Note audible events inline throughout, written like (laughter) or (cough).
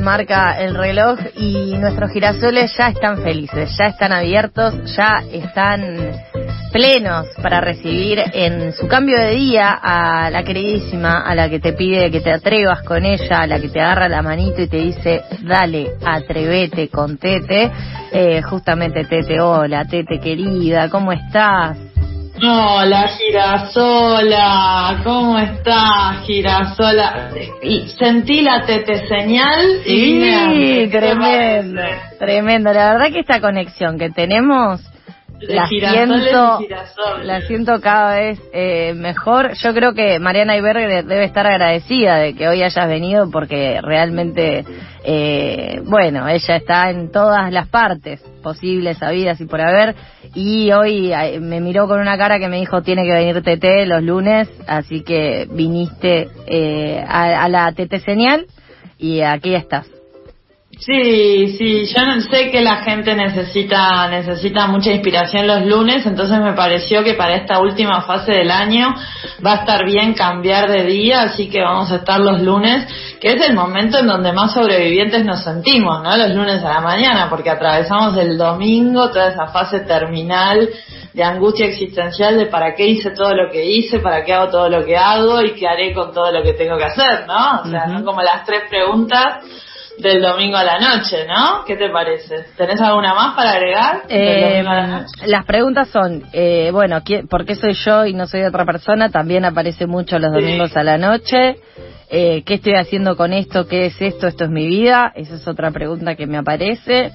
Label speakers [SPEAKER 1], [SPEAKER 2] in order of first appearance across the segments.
[SPEAKER 1] Marca el reloj y nuestros girasoles ya están felices, ya están abiertos, ya están plenos para recibir en su cambio de día a la queridísima, a la que te pide que te atrevas con ella, a la que te agarra la manito y te dice, dale, atrevete con Tete. Eh, justamente Tete, hola, Tete querida, ¿cómo estás?
[SPEAKER 2] Hola, Girasola, ¿cómo estás, Girasola? Sentí la tete señal
[SPEAKER 1] y tremendo, tremendo. La verdad que esta conexión que tenemos la siento, la siento cada vez eh, mejor. Yo creo que Mariana Iberger debe estar agradecida de que hoy hayas venido porque realmente, eh, bueno, ella está en todas las partes posibles, sabidas y por haber. Y hoy eh, me miró con una cara que me dijo tiene que venir TT los lunes, así que viniste a, a la TT señal y aquí estás.
[SPEAKER 2] Sí, sí, yo no sé que la gente necesita necesita mucha inspiración los lunes, entonces me pareció que para esta última fase del año va a estar bien cambiar de día, así que vamos a estar los lunes, que es el momento en donde más sobrevivientes nos sentimos, ¿no? Los lunes a la mañana, porque atravesamos el domingo toda esa fase terminal de angustia existencial de para qué hice todo lo que hice, para qué hago todo lo que hago y qué haré con todo lo que tengo que hacer, ¿no? O sea, son como las tres preguntas del domingo a la noche, ¿no? ¿Qué te parece? ¿Tenés alguna más para agregar?
[SPEAKER 1] Eh, las preguntas son, eh, bueno, ¿por qué soy yo y no soy otra persona? También aparece mucho los domingos a la noche. Eh, ¿Qué estoy haciendo con esto? ¿Qué es esto? ¿Esto es mi vida? Esa es otra pregunta que me aparece.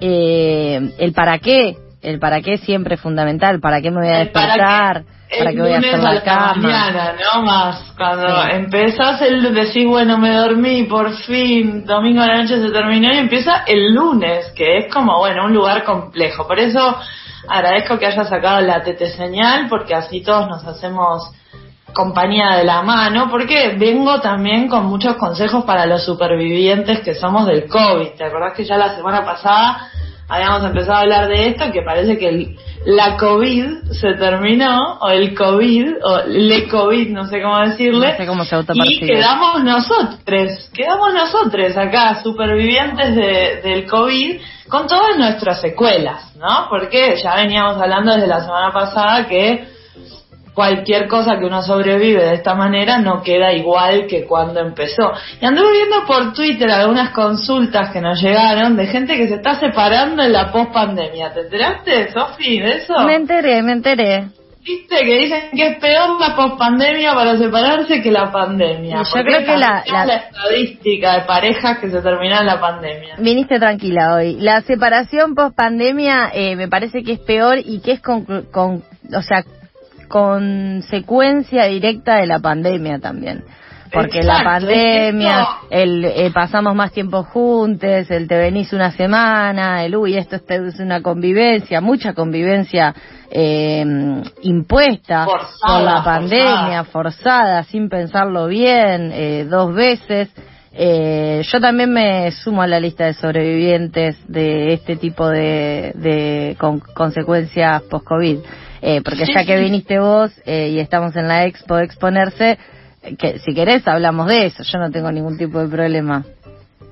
[SPEAKER 1] el para qué, el para qué siempre es fundamental. ¿Para qué me voy a despertar?
[SPEAKER 2] para que voy a hacer la, cama. mañana, ¿no? Más cuando empezás el decís, bueno, me dormí, por fin, domingo a la noche se terminó y empieza el lunes, que es como, bueno, un lugar complejo. Por eso agradezco que hayas sacado la TT señal, porque así todos nos hacemos compañía de la mano, porque vengo también con muchos consejos para los supervivientes que somos del COVID. ¿Te acordás que ya la semana pasada habíamos empezado a hablar de esto, que parece que la COVID se terminó, o el COVID, o le COVID, no sé cómo decirle, y quedamos nosotros, quedamos nosotros acá, supervivientes de, del COVID, con todas nuestras secuelas, ¿no? Porque ya veníamos hablando desde la semana pasada que cualquier cosa que uno sobrevive de esta manera no queda igual que cuando empezó. Y anduve viendo por Twitter algunas consultas que nos llegaron de gente que se está separando en la post-pandemia. ¿Te enteraste, Sofi, de eso?
[SPEAKER 1] Me enteré, me enteré.
[SPEAKER 2] Viste que dicen que es peor la post-pandemia para separarse que la pandemia.
[SPEAKER 1] Yo creo que la,
[SPEAKER 2] la, estadística de parejas que se terminan la pandemia.
[SPEAKER 1] Viniste tranquila hoy. La separación post-pandemia eh, me parece que es peor y que es con, con o sea, consecuencia directa de la pandemia también. Porque la pandemia, el eh, pasamos más tiempo juntos, el te venís una semana, el uy, esto es una convivencia, mucha convivencia eh, impuesta por la pandemia, forzada. sin pensarlo bien, eh, dos veces. Eh, yo también me sumo a la lista de sobrevivientes de este tipo de, de con, consecuencias post-COVID. Eh, porque ya que viniste vos eh, y estamos en la expo de exponerse, que si querés hablamos de eso, yo no tengo ningún tipo de problema.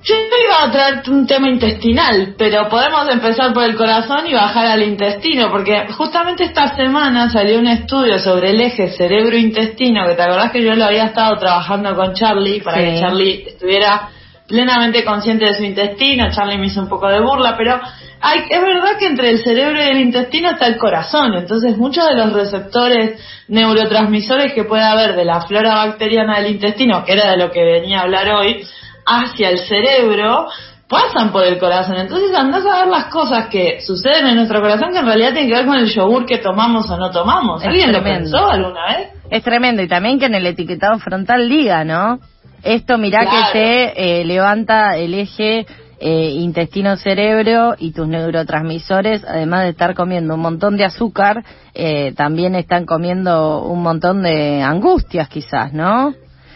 [SPEAKER 2] Yo iba a traer un tema intestinal, pero podemos empezar por el corazón y bajar al intestino, porque justamente esta semana salió un estudio sobre el eje cerebro-intestino, que te acordás que yo lo había estado trabajando con Charlie para que Charlie estuviera plenamente consciente de su intestino, Charlie me hizo un poco de burla, pero hay, es verdad que entre el cerebro y el intestino está el corazón, entonces muchos de los receptores neurotransmisores que puede haber de la flora bacteriana del intestino, que era de lo que venía a hablar hoy, hacia el cerebro, pasan por el corazón. Entonces andás a ver las cosas que suceden en nuestro corazón que en realidad tienen que ver con el yogur que tomamos o no tomamos. ¿Alguien lo pensó alguna vez?
[SPEAKER 1] Es tremendo. Y también que en el etiquetado frontal diga, ¿no? Esto mirá que te eh, levanta el eje eh, intestino-cerebro y tus neurotransmisores, además de estar comiendo un montón de azúcar, eh, también están comiendo un montón de angustias quizás, ¿no?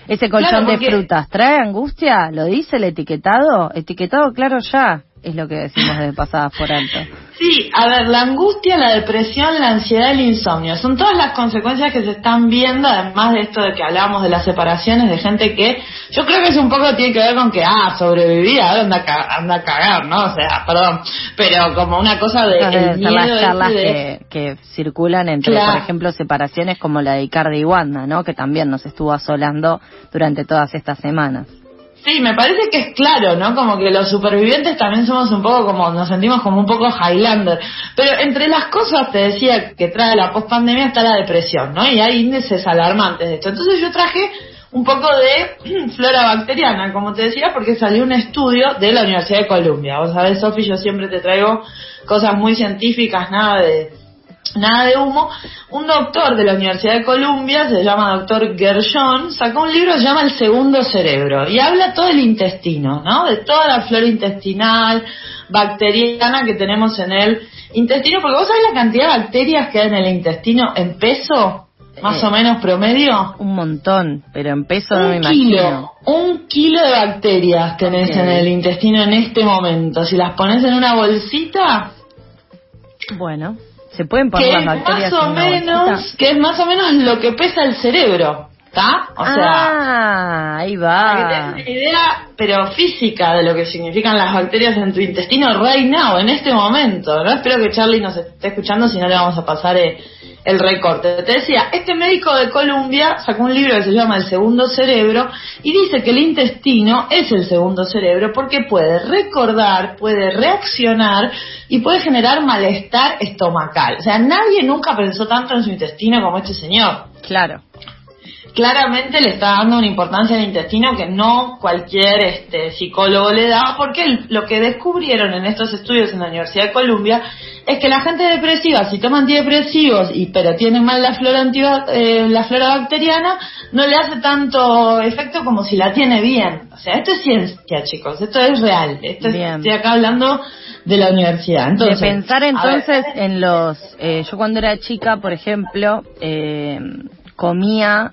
[SPEAKER 1] Ese colchón de frutas, ¿trae angustia? ¿Lo dice el etiquetado? Etiquetado claro ya, es lo que decimos de pasadas por alto.
[SPEAKER 2] Sí, a ver, la angustia, la depresión, la ansiedad, el insomnio, son todas las consecuencias que se están viendo, además de esto de que hablábamos de las separaciones, de gente que yo creo que es un poco tiene que ver con que, ah, sobrevivir, ahora anda, anda a cagar, ¿no? O sea, perdón, pero como una cosa de...
[SPEAKER 1] el miedo las charlas que, que, circulan entre, por ejemplo, separaciones como la de Icardi y Wanda, ¿no? Que también nos estuvo asolando durante todas estas semanas.
[SPEAKER 2] Sí, me parece que es claro, ¿no? Como que los supervivientes también somos un poco como, nos sentimos como un poco Highlander. Pero entre las cosas, te decía, que trae la post-pandemia está la depresión, ¿no? Y hay índices alarmantes de esto. Entonces yo traje un poco de (clears throat) flora bacteriana, como te decía, porque salió un estudio de la Universidad de Columbia. Vos sabés, Sofi, yo siempre te traigo cosas muy científicas, nada de nada de humo, un doctor de la Universidad de Columbia, se llama doctor Gershon, sacó un libro que se llama El Segundo Cerebro y habla todo el intestino, ¿no? De toda la flora intestinal, bacteriana que tenemos en el intestino, porque vos sabés la cantidad de bacterias que hay en el intestino en peso, más o eh, menos promedio.
[SPEAKER 1] Un montón, pero en peso no me imagino.
[SPEAKER 2] Un kilo de bacterias tenés en el intestino en este momento. Si las pones en una bolsita...
[SPEAKER 1] Bueno. Se pueden poner las bacterias
[SPEAKER 2] más o menos, Que es más o menos lo que pesa el cerebro. ¿Está?
[SPEAKER 1] O sea, ah, ahí va.
[SPEAKER 2] Para que tengas una idea, pero física, de lo que significan las bacterias en tu intestino right now, en este momento. No espero que Charlie nos esté escuchando, si no le vamos a pasar eh, el recorte. Te decía, este médico de Columbia sacó un libro que se llama El segundo cerebro y dice que el intestino es el segundo cerebro porque puede recordar, puede reaccionar y puede generar malestar estomacal. O sea, nadie nunca pensó tanto en su intestino como este señor.
[SPEAKER 1] Claro
[SPEAKER 2] claramente le está dando una importancia al intestino que no cualquier este, psicólogo le da, porque lo que descubrieron en estos estudios en la Universidad de Columbia es que la gente depresiva, si toma antidepresivos y pero tiene mal la flora, eh, la flora bacteriana, no le hace tanto efecto como si la tiene bien. O sea, esto es ciencia, chicos, esto es real. Esto estoy acá hablando de la universidad. Entonces,
[SPEAKER 1] de pensar entonces en los... Eh, yo cuando era chica, por ejemplo, eh, comía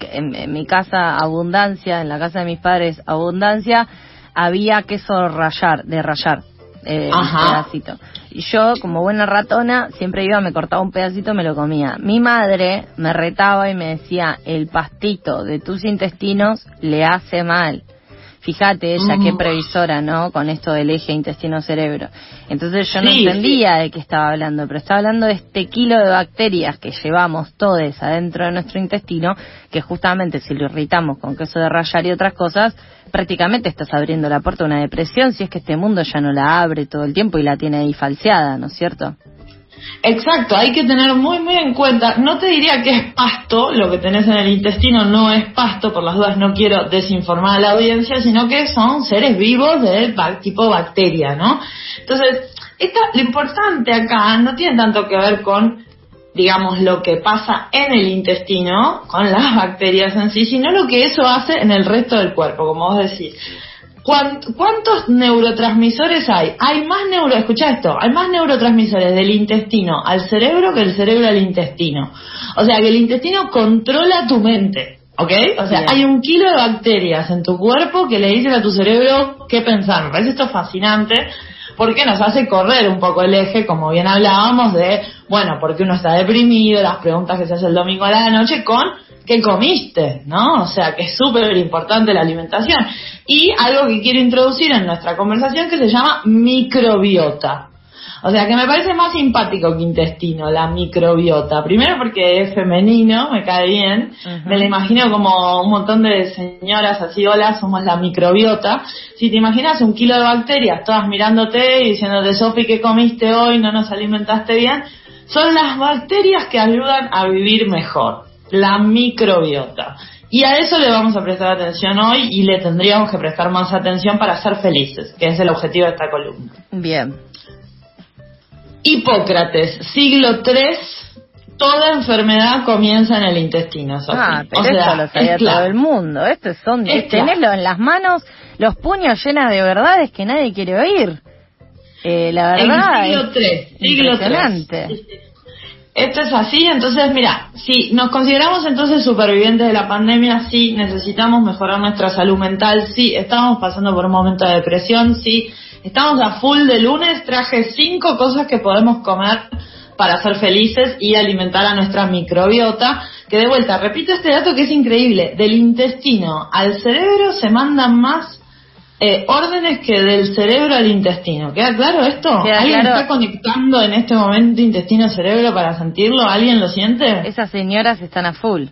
[SPEAKER 1] en, mi casa abundancia, en la casa de mis padres abundancia, había queso rayar, de rayar. Eh, un pedacito. Y yo, como buena ratona, siempre iba, me cortaba un pedacito, me lo comía. Mi madre me retaba y me decía, el pastito de tus intestinos le hace mal. Fíjate ella qué mm. previsora, ¿no? Con esto del eje intestino-cerebro. Entonces yo no entendía de qué estaba hablando, pero estaba hablando de este kilo de bacterias que llevamos todos adentro de nuestro intestino, que justamente si lo irritamos con queso de rayar y otras cosas, prácticamente estás abriendo la puerta a una depresión si es que este mundo ya no la abre todo el tiempo y la tiene ahí falseada, ¿no es cierto?
[SPEAKER 2] Exacto, hay que tener muy muy en cuenta, no te diría que es pasto, lo que tenés en el intestino no es pasto, por las dudas no quiero desinformar a la audiencia, sino que son seres vivos del tipo bacteria, ¿no? Entonces, lo importante acá no tiene tanto que ver con, digamos, lo que pasa en el intestino, con las bacterias en sí, sino lo que eso hace en el resto del cuerpo, como vos decís. ¿Cuántos neurotransmisores hay? Hay más neuro, escucha esto, hay más neurotransmisores del intestino al cerebro que el cerebro al intestino. O sea que el intestino controla tu mente, ¿ok? O sea, hay un kilo de bacterias en tu cuerpo que le dicen a tu cerebro qué pensar. Me parece esto fascinante porque nos hace correr un poco el eje, como bien hablábamos, de, bueno, porque uno está deprimido, las preguntas que se hace el domingo a la noche con qué comiste, ¿no? O sea, que es súper importante la alimentación. Y algo que quiero introducir en nuestra conversación que se llama microbiota. O sea, que me parece más simpático que intestino, la microbiota. Primero porque es femenino, me cae bien. Me la imagino como un montón de señoras así, hola, somos la microbiota. Si te imaginas un kilo de bacterias, todas mirándote y diciéndote, Sofi, ¿qué comiste hoy? No nos alimentaste bien. Son las bacterias que ayudan a vivir mejor la microbiota. Y a eso le vamos a prestar atención hoy y le tendríamos que prestar más atención para ser felices, que es el objetivo de esta columna.
[SPEAKER 1] Bien.
[SPEAKER 2] Hipócrates, siglo III, toda enfermedad comienza en el intestino.
[SPEAKER 1] Ah, pero esto lo sabía todo el mundo. Estos son, es tenerlo en las manos, los puños llenos de verdades que nadie quiere oír. Eh, la verdad.
[SPEAKER 2] En siglo III, siglo III. Esto es así, entonces mira, si nos consideramos entonces supervivientes de la pandemia, sí, necesitamos mejorar nuestra salud mental, sí, estamos pasando por un momento de depresión, sí, estamos a full de lunes, traje cinco cosas que podemos comer para ser felices y alimentar a nuestra microbiota, que de vuelta, repito este dato que es increíble, del intestino al cerebro se mandan más eh, órdenes que del cerebro al intestino. ¿Queda claro esto? ¿Alguien está conectando en este momento intestino-cerebro para sentirlo? ¿Alguien lo siente?
[SPEAKER 1] Esas señoras están a full.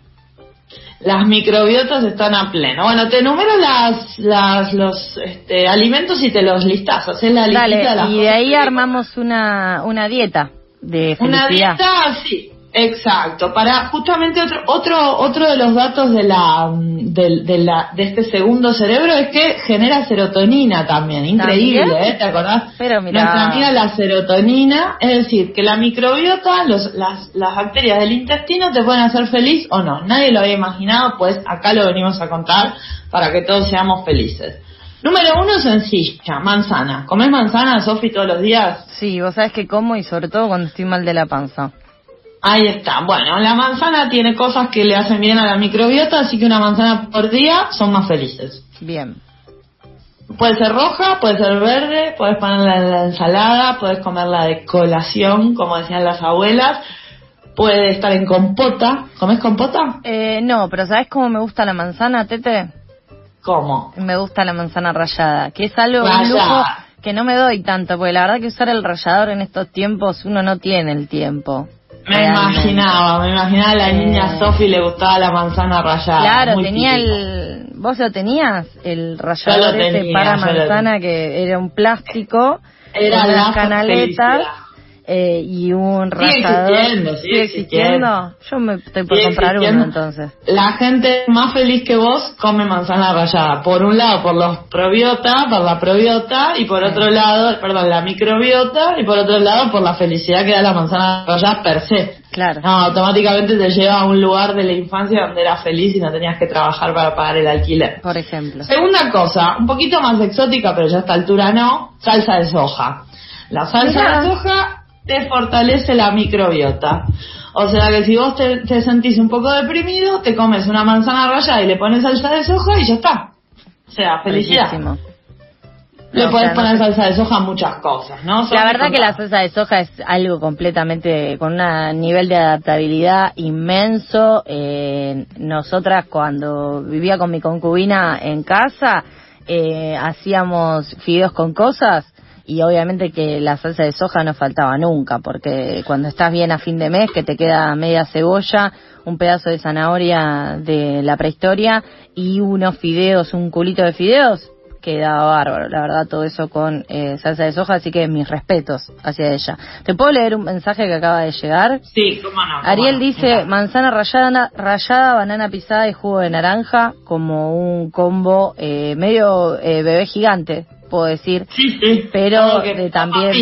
[SPEAKER 2] Las microbiotas están a pleno. Bueno, te enumero las, las, los este, alimentos y te los listas. Haces la
[SPEAKER 1] Dale, y de ahí armamos una, una dieta de felicidad.
[SPEAKER 2] Una dieta, sí. Exacto, para justamente otro otro otro de los datos de la de, la de este segundo cerebro es que genera serotonina también, increíble, ¿eh? ¿Te acordás?
[SPEAKER 1] Pero mira.
[SPEAKER 2] Nuestra amiga la serotonina, es decir, que la microbiota, los, las, las bacterias del intestino te pueden hacer feliz o no. Nadie lo había imaginado, pues acá lo venimos a contar para que todos seamos felices. Número uno, sencilla, manzana. ¿Comes manzana, Sofi, todos los días?
[SPEAKER 1] Sí, vos sabés que como y sobre todo cuando estoy mal de la panza.
[SPEAKER 2] Ahí está. Bueno, la manzana tiene cosas que le hacen bien a la microbiota, así que una manzana por día son más felices.
[SPEAKER 1] Bien.
[SPEAKER 2] Puede ser roja, puede ser verde, puedes ponerla en la ensalada, puedes comerla de colación, como decían las abuelas. Puede estar en compota. ¿Comes compota?
[SPEAKER 1] Eh, no, pero ¿sabes cómo me gusta la manzana, Tete?
[SPEAKER 2] ¿Cómo?
[SPEAKER 1] Me gusta la manzana rallada, que es algo un lujo que no me doy tanto, porque la verdad que usar el rallador en estos tiempos uno no tiene el tiempo.
[SPEAKER 2] Me imaginaba, me imaginaba a la niña eh, Sofi le gustaba la manzana rallada.
[SPEAKER 1] Claro, tenía el. ¿Vos lo tenías? El rallador ese para manzana que era un plástico.
[SPEAKER 2] Era las canaletas.
[SPEAKER 1] Eh, y un rallador.
[SPEAKER 2] Sigue existiendo, existiendo.
[SPEAKER 1] Yo me estoy por comprar uno entonces.
[SPEAKER 2] La gente más feliz que vos come manzana rallada. Por un lado por los probiota, por la probiota, y por otro lado, perdón, la microbiota, y por otro lado por la felicidad que da la manzana rallada per se.
[SPEAKER 1] Claro.
[SPEAKER 2] No, automáticamente te lleva a un lugar de la infancia donde eras feliz y no tenías que trabajar para pagar el alquiler.
[SPEAKER 1] Por ejemplo.
[SPEAKER 2] Segunda cosa, un poquito más exótica, pero ya a esta altura no, salsa de soja. La salsa de soja te fortalece la microbiota. O sea que si vos te, sentís un poco deprimido, te comes una manzana rallada y le pones salsa de soja y ya está. O sea, felicidad. Le puedes poner salsa de soja a muchas cosas, ¿no?
[SPEAKER 1] la verdad que la salsa de soja es algo completamente con un nivel de adaptabilidad inmenso. Eh, nosotras cuando vivía con mi concubina en casa, eh, hacíamos fideos con cosas y obviamente que la salsa de soja no faltaba nunca, porque cuando estás bien a fin de mes, que te queda media cebolla, un pedazo de zanahoria de la prehistoria y unos fideos, un culito de fideos, quedaba bárbaro, la verdad, todo eso con eh, salsa de soja, así que mis respetos hacia ella. ¿Te puedo leer un mensaje que acaba de llegar?
[SPEAKER 2] Sí, cómo no.
[SPEAKER 1] Ariel dice, manzana rallada, rallada, banana pisada y jugo de naranja, como un combo eh, medio eh, bebé gigante, puedo decir.
[SPEAKER 2] Sí, sí.
[SPEAKER 1] Pero también,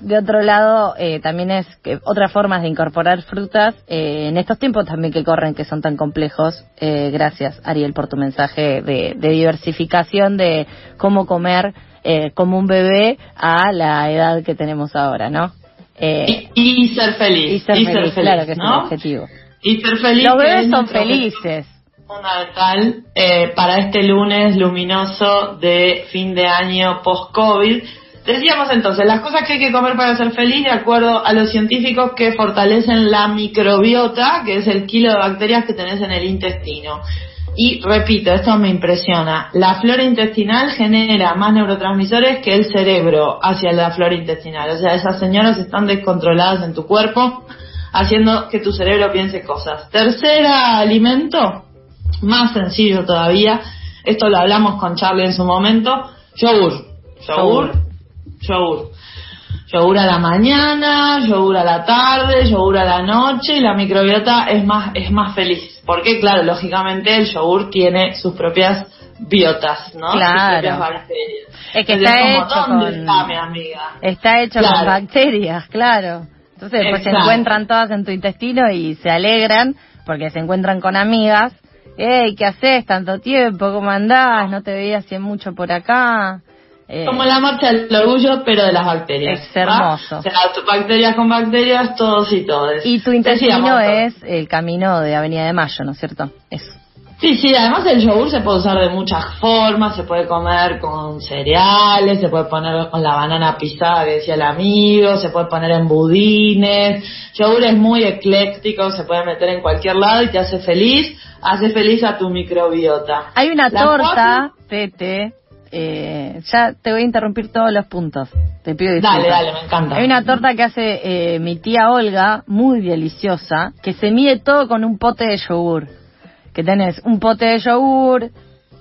[SPEAKER 1] de, otro lado, eh, también es que otras formas de incorporar frutas eh, en estos tiempos también que corren, que son tan complejos. Eh, gracias, Ariel, por tu mensaje de, diversificación de cómo comer como un bebé a la edad que tenemos ahora, ¿no?
[SPEAKER 2] Y, ser feliz.
[SPEAKER 1] Y ser feliz, claro que es el objetivo.
[SPEAKER 2] Y ser feliz.
[SPEAKER 1] Los bebés son felices
[SPEAKER 2] fundamental eh, para este lunes luminoso de fin de año post-COVID. Decíamos entonces, las cosas que hay que comer para ser feliz, de acuerdo a los científicos que fortalecen la microbiota, que es el kilo de bacterias que tenés en el intestino. Y repito, esto me impresiona, la flora intestinal genera más neurotransmisores que el cerebro hacia la flora intestinal. O sea, esas señoras están descontroladas en tu cuerpo, haciendo que tu cerebro piense cosas. Tercera alimento, más sencillo todavía, esto lo hablamos con Charlie en su momento, yogur, yogur, yogur. yogur a la mañana, yogur a la tarde, yogur a la noche y la microbiota es más, es más feliz. Porque claro, lógicamente el yogur tiene sus propias biotas, ¿no?
[SPEAKER 1] Claro.
[SPEAKER 2] Sus propias bacterias.
[SPEAKER 1] Es que está hecho
[SPEAKER 2] ¿dónde
[SPEAKER 1] con...
[SPEAKER 2] está mi amiga?
[SPEAKER 1] Está hecho
[SPEAKER 2] Claro.
[SPEAKER 1] con bacterias, claro. Entonces después se
[SPEAKER 2] Exacto.
[SPEAKER 1] encuentran todas en tu intestino y se alegran porque se encuentran con amigas. Ey, ¿qué haces? Tanto tiempo, ¿cómo andás? No te veía hace mucho por acá. Eh,
[SPEAKER 2] Como la marcha del orgullo, pero de las bacterias.
[SPEAKER 1] Es hermoso.
[SPEAKER 2] ¿va? O sea, bacterias con bacterias, todos y todos.
[SPEAKER 1] Y tu intestino es el camino de Avenida de Mayo, ¿no es cierto? Eso.
[SPEAKER 2] Sí, sí, además el yogur se puede usar de muchas formas, se puede comer con cereales, se puede poner con la banana pisada que decía el amigo, se puede poner en budines, yogur es muy ecléctico, se puede meter en cualquier lado y te hace feliz, hace feliz a tu microbiota.
[SPEAKER 1] Hay una
[SPEAKER 2] La
[SPEAKER 1] torta, Tete, eh, ya te voy a interrumpir todos los puntos. Te pido disculpas.
[SPEAKER 2] Dale, dale, me encanta.
[SPEAKER 1] Hay una torta que hace eh, mi tía Olga, muy deliciosa, que se mide todo con un pote de yogur. Que tenés un pote de yogur,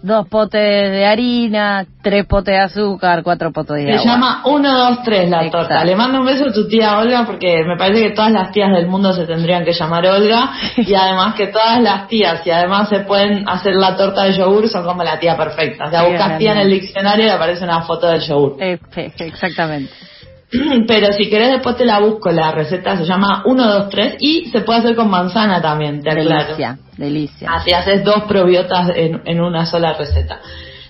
[SPEAKER 1] dos potes de harina, tres potes de azúcar, cuatro potes de
[SPEAKER 2] Se
[SPEAKER 1] agua.
[SPEAKER 2] llama 1, 2, 3 la
[SPEAKER 1] Exacto.
[SPEAKER 2] torta. Le mando un beso a tu tía Olga porque me parece que todas las tías del mundo se tendrían que llamar Olga (laughs) y además que todas las tías y además se pueden hacer la torta de yogur son como la tía perfecta. O sea, buscas tía en el diccionario y aparece una foto del yogur.
[SPEAKER 1] Eh, exactamente. (clears throat)
[SPEAKER 2] Pero si querés después te la busco, la receta se llama 1, 2, 3 y se puede hacer con manzana también, te aclaro.
[SPEAKER 1] Delicia, delicia.
[SPEAKER 2] Así haces dos probiotas en, en una sola receta.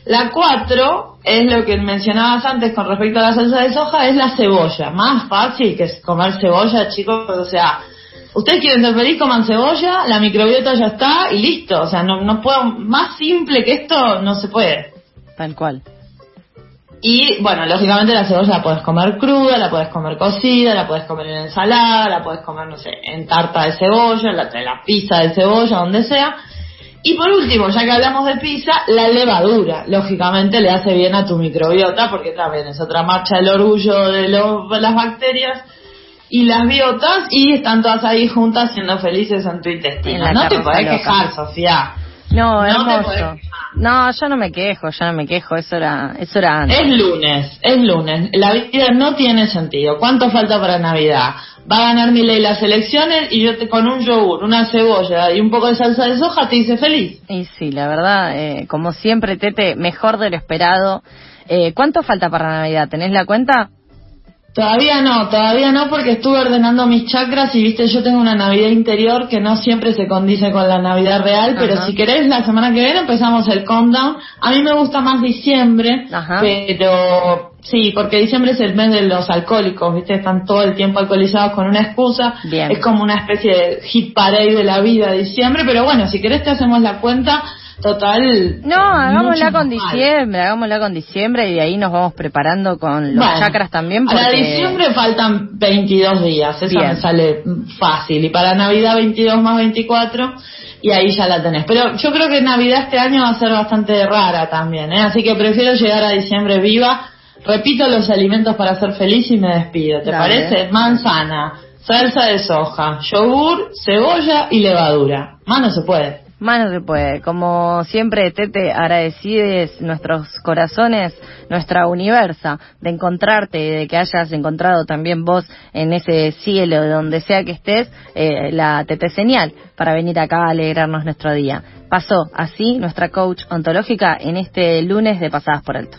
[SPEAKER 2] La cuatro es lo que mencionabas antes con respecto a la salsa de soja, es la cebolla. Más fácil que es comer cebolla, chicos. O sea, ustedes quieren ser feliz, coman cebolla, la microbiota ya está y listo. O sea, no, no puedo, más simple que esto no se puede.
[SPEAKER 1] Tal cual.
[SPEAKER 2] Y bueno, lógicamente la cebolla la puedes comer cruda, la puedes comer cocida, la puedes comer en ensalada, la puedes comer, no sé, en tarta de cebolla, en la, en la pizza de cebolla, donde sea. Y por último, ya que hablamos de pizza, la levadura, lógicamente le hace bien a tu microbiota, porque también es otra marcha del orgullo de los- las bacterias y las biotas, y están todas ahí juntas siendo felices en tu
[SPEAKER 1] En
[SPEAKER 2] intestino.
[SPEAKER 1] la
[SPEAKER 2] No te podés
[SPEAKER 1] loca.
[SPEAKER 2] quejar, Sofía.
[SPEAKER 1] No,
[SPEAKER 2] No te
[SPEAKER 1] hermoso.
[SPEAKER 2] podés quejar.
[SPEAKER 1] No, yo no me quejo, yo no me quejo, eso era, eso era antes.
[SPEAKER 2] Es lunes, es lunes. La vida no tiene sentido. ¿Cuánto falta para Navidad? Va a ganar mi ley las elecciones y yo te, con un yogur, una cebolla y un poco de salsa de soja te hice feliz.
[SPEAKER 1] Y sí, la verdad, eh, como siempre, Tete, mejor de lo esperado. Eh, ¿Cuánto falta para Navidad? ¿Tenés la cuenta?
[SPEAKER 2] Todavía no, todavía no porque estuve ordenando mis chakras y viste, yo tengo una Navidad interior que no siempre se condice con la Navidad real, pero
[SPEAKER 1] Ajá.
[SPEAKER 2] si querés la semana que viene empezamos el countdown. A mí me gusta más diciembre,
[SPEAKER 1] Ajá.
[SPEAKER 2] pero sí, porque diciembre es el mes de los alcohólicos, viste, están todo el tiempo alcoholizados con una excusa.
[SPEAKER 1] Bien.
[SPEAKER 2] Es como una especie de hit parade de la vida diciembre, pero bueno, si querés te hacemos la cuenta total.
[SPEAKER 1] No, hagámosla con
[SPEAKER 2] mal.
[SPEAKER 1] diciembre, hagámosla con diciembre y de ahí nos vamos preparando con los
[SPEAKER 2] Bueno,
[SPEAKER 1] chakras también.
[SPEAKER 2] Para diciembre faltan 22 días, eso
[SPEAKER 1] Bien.
[SPEAKER 2] me sale fácil. Y para Navidad 22 más 24 y ahí ya la tenés. Pero yo creo que Navidad este año va a ser bastante rara también, ¿eh? Así que prefiero llegar a diciembre viva. Repito los alimentos para ser feliz y me despido. ¿Te
[SPEAKER 1] Dale.
[SPEAKER 2] parece? Manzana, salsa de soja, yogur, cebolla y levadura. Más no se puede.
[SPEAKER 1] Más no se puede. Como siempre, Tete, agradecides nuestros corazones, nuestra universa, de encontrarte y de que hayas encontrado también vos en ese cielo, de donde sea que estés, eh, la Tete señal para venir acá a alegrarnos nuestro día. Pasó así nuestra coach ontológica en este lunes de Pasadas por Alto.